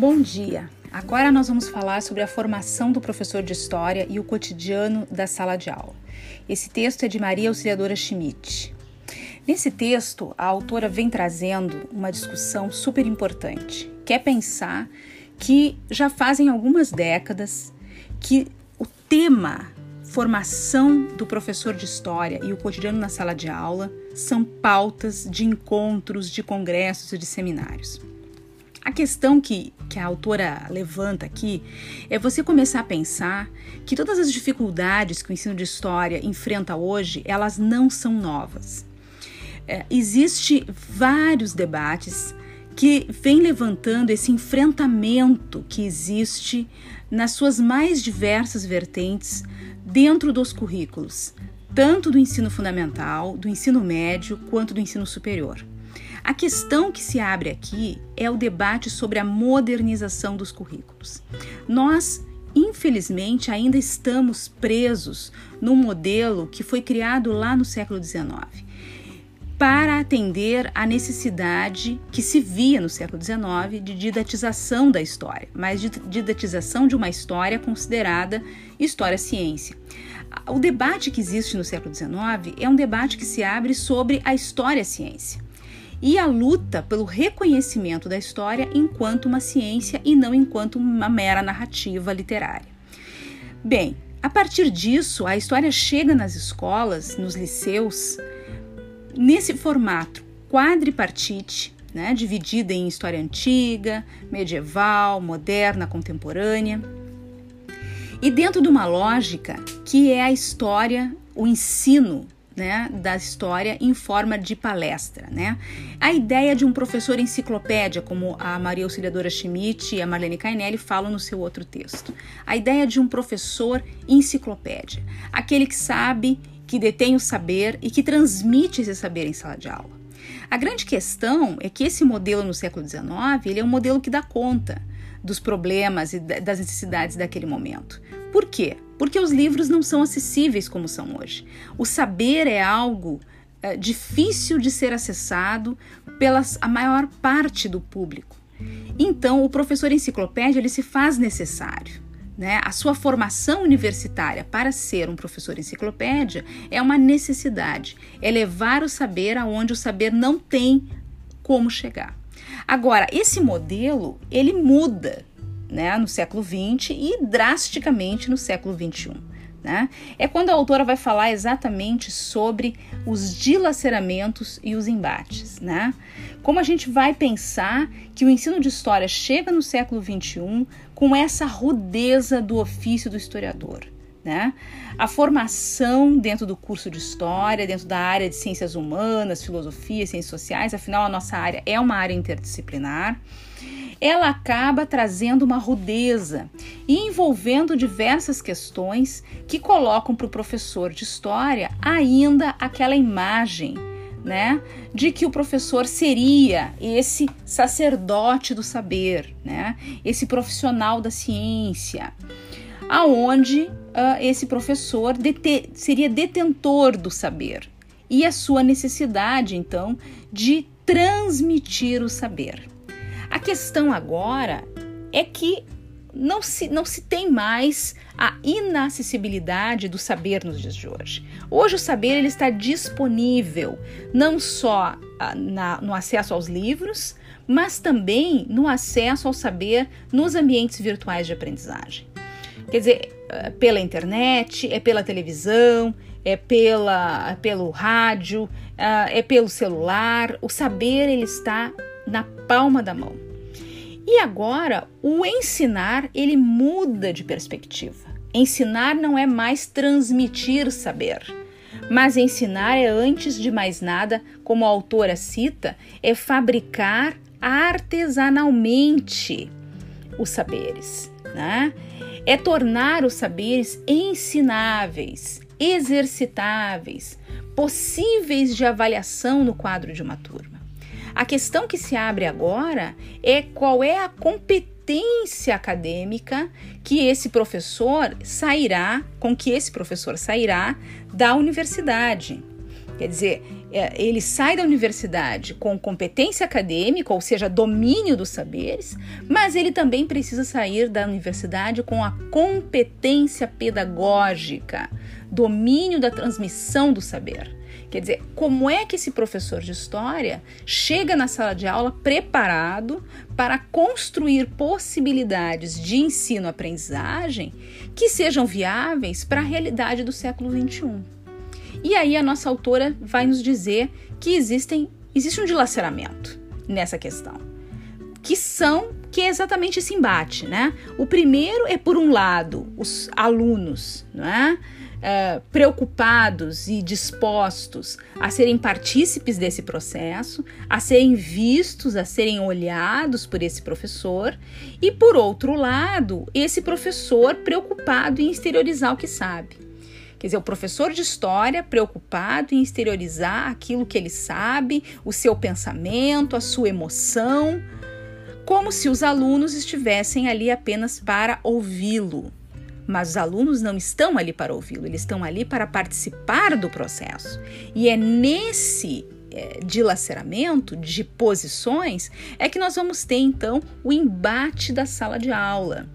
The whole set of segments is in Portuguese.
Bom dia! Agora nós vamos falar sobre a formação do professor de História e o cotidiano da sala de aula. Esse texto é de Maria Auxiliadora Schmidt. Nesse texto, a autora vem trazendo uma discussão super importante, que é pensar que já fazem algumas décadas que o tema formação do professor de história e o cotidiano na sala de aula são pautas de encontros, de congressos e de seminários. A questão que, que a autora levanta aqui é você começar a pensar que todas as dificuldades que o ensino de história enfrenta hoje, elas não são novas. É, vários debates que vêm levantando esse enfrentamento que existe nas suas mais diversas vertentes dentro dos currículos, tanto do ensino fundamental, do ensino médio, quanto do ensino superior. A questão que se abre aqui é o debate sobre a modernização dos currículos. Nós, infelizmente, ainda estamos presos num modelo que foi criado lá no século XIX para atender à necessidade que se via no século XIX de didatização da história, mas de didatização de uma história considerada história-ciência. O debate que existe no século XIX é um debate que se abre sobre a história-ciência e a luta pelo reconhecimento da história enquanto uma ciência e não enquanto uma mera narrativa literária. Bem, a partir disso, a história chega nas escolas, nos liceus, nesse formato quadripartite, né, dividida em história antiga, medieval, moderna, contemporânea, e dentro de uma lógica que é a história, o ensino né, da história em forma de palestra. Né? A ideia de um professor enciclopédia, como a Maria Auxiliadora Schmidt e a Marlene Cainelli falam no seu outro texto. A ideia de um professor enciclopédia, aquele que sabe, que detém o saber e que transmite esse saber em sala de aula. A grande questão é que esse modelo no século XIX ele é um modelo que dá conta dos problemas e das necessidades daquele momento. Por quê? Porque os livros não são acessíveis como são hoje. O saber é algo é, difícil de ser acessado pela a maior parte do público. Então, o professor enciclopédia ele se faz necessário. Né? A sua formação universitária para ser um professor enciclopédia é uma necessidade, é levar o saber aonde o saber não tem como chegar. Agora, esse modelo ele muda né, no século XX e drasticamente no século XXI. Né? É quando a autora vai falar exatamente sobre os dilaceramentos e os embates. Né? Como a gente vai pensar que o ensino de história chega no século XXI com essa rudeza do ofício do historiador. Né? A formação dentro do curso de história, dentro da área de ciências humanas, filosofia, ciências sociais, afinal a nossa área é uma área interdisciplinar ela acaba trazendo uma rudeza e envolvendo diversas questões que colocam para o professor de história ainda aquela imagem né, de que o professor seria esse sacerdote do saber, né, esse profissional da ciência, aonde uh, esse professor dete seria detentor do saber e a sua necessidade, então, de transmitir o saber. A questão agora é que não se, não se tem mais a inacessibilidade do saber nos dias de hoje. Hoje o saber ele está disponível não só ah, na, no acesso aos livros, mas também no acesso ao saber nos ambientes virtuais de aprendizagem. Quer dizer, ah, pela internet, é pela televisão, é pela, pelo rádio, ah, é pelo celular. O saber ele está na palma da mão. E agora, o ensinar, ele muda de perspectiva. Ensinar não é mais transmitir saber, mas ensinar é antes de mais nada, como a autora cita, é fabricar artesanalmente os saberes, né? É tornar os saberes ensináveis, exercitáveis, possíveis de avaliação no quadro de uma turma. A questão que se abre agora é qual é a competência acadêmica que esse professor sairá, com que esse professor sairá da universidade. Quer dizer, é, ele sai da universidade com competência acadêmica, ou seja, domínio dos saberes, mas ele também precisa sair da universidade com a competência pedagógica, domínio da transmissão do saber. Quer dizer, como é que esse professor de história chega na sala de aula preparado para construir possibilidades de ensino-aprendizagem que sejam viáveis para a realidade do século XXI? E aí a nossa autora vai nos dizer que existem, existe um dilaceramento nessa questão, que são que é exatamente esse embate, né? O primeiro é por um lado os alunos, não é? Uh, preocupados e dispostos a serem partícipes desse processo, a serem vistos, a serem olhados por esse professor, e por outro lado, esse professor preocupado em exteriorizar o que sabe. Quer dizer, o professor de história preocupado em exteriorizar aquilo que ele sabe, o seu pensamento, a sua emoção, como se os alunos estivessem ali apenas para ouvi-lo. Mas os alunos não estão ali para ouvi-lo, eles estão ali para participar do processo. E é nesse é, dilaceramento de posições é que nós vamos ter então o embate da sala de aula.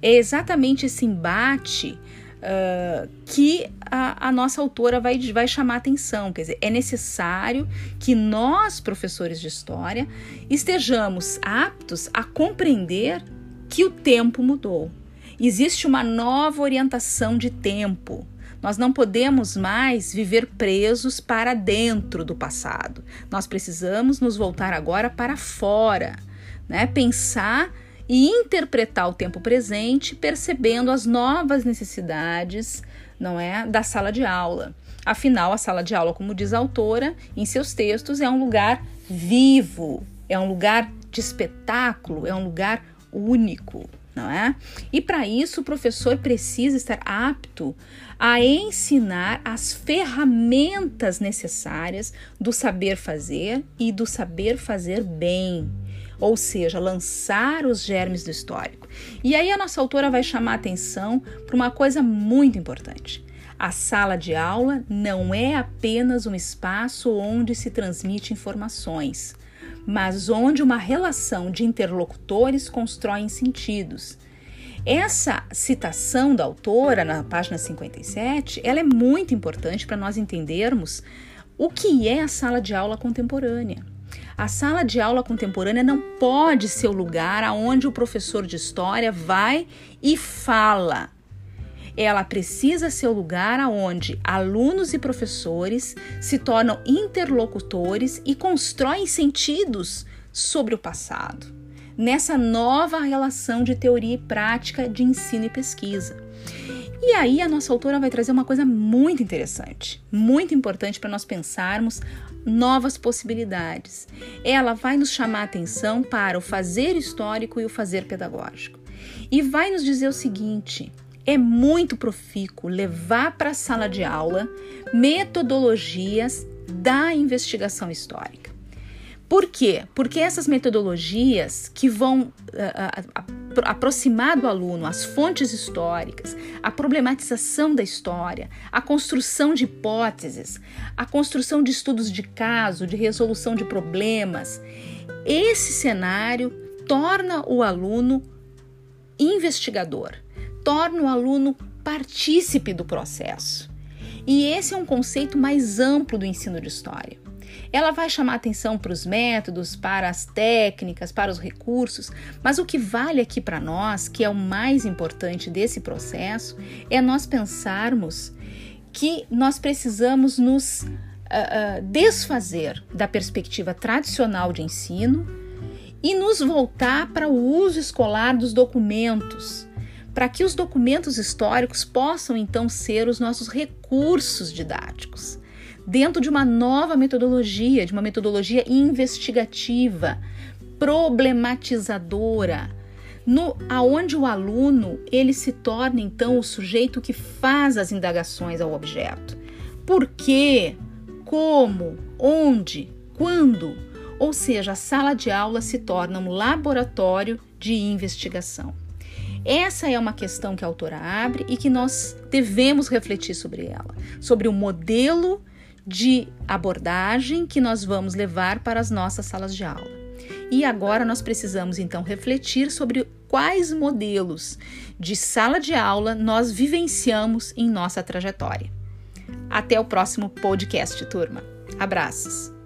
É exatamente esse embate uh, que a, a, nossa autora vai, vai chamar atenção. Quer dizer, é necessário que nós, professores de história, estejamos aptos a compreender que o tempo mudou. Existe uma nova orientação de tempo. Nós não podemos mais viver presos para dentro do passado. Nós precisamos nos voltar agora para fora, né? Pensar e interpretar o tempo presente, percebendo as novas necessidades, não é, da sala de aula. Afinal, a sala de aula, como diz a autora em seus textos, é um lugar vivo, é um lugar de espetáculo, é um lugar único, não é? E para isso o professor precisa estar apto a ensinar as ferramentas necessárias do saber fazer e do saber fazer bem ou seja, lançar os germes do histórico. E aí a nossa autora vai chamar atenção para uma coisa muito importante. A sala de aula não é apenas um espaço onde se transmite informações, mas onde uma relação de interlocutores constrói sentidos. Essa citação da autora na página 57, ela é muito importante para nós entendermos o que é a sala de aula contemporânea. A sala de aula contemporânea não pode ser o lugar aonde o professor de história vai e fala. Ela precisa ser o lugar aonde alunos e professores se tornam interlocutores e constroem sentidos sobre o passado, nessa nova relação de teoria e prática de ensino e pesquisa. E aí a nossa autora vai trazer uma coisa muito interessante, muito importante para nós pensarmos novas possibilidades. Ela vai nos chamar a atenção para o fazer histórico e o fazer pedagógico. E vai nos dizer o seguinte: é muito profícuo levar para a sala de aula metodologias da investigação histórica. Por quê? Porque essas metodologias que vão uh, uh, aproximar do aluno as fontes históricas, a problematização da história, a construção de hipóteses, a construção de estudos de caso, de resolução de problemas, esse cenário torna o aluno investigador, torna o aluno partícipe do processo. E esse é um conceito mais amplo do ensino de história. Ela vai chamar atenção para os métodos, para as técnicas, para os recursos, mas o que vale aqui para nós, que é o mais importante desse processo, é nós pensarmos que nós precisamos nos uh, uh, desfazer da perspectiva tradicional de ensino e nos voltar para o uso escolar dos documentos, para que os documentos históricos possam então ser os nossos recursos didáticos dentro de uma nova metodologia, de uma metodologia investigativa, problematizadora, no aonde o aluno ele se torna então o sujeito que faz as indagações ao objeto. Por quê? Como? Onde? Quando? Ou seja, a sala de aula se torna um laboratório de investigação. Essa é uma questão que a autora abre e que nós devemos refletir sobre ela, sobre o modelo de abordagem que nós vamos levar para as nossas salas de aula. E agora nós precisamos então refletir sobre quais modelos de sala de aula nós vivenciamos em nossa trajetória. Até o próximo podcast, turma. Abraços!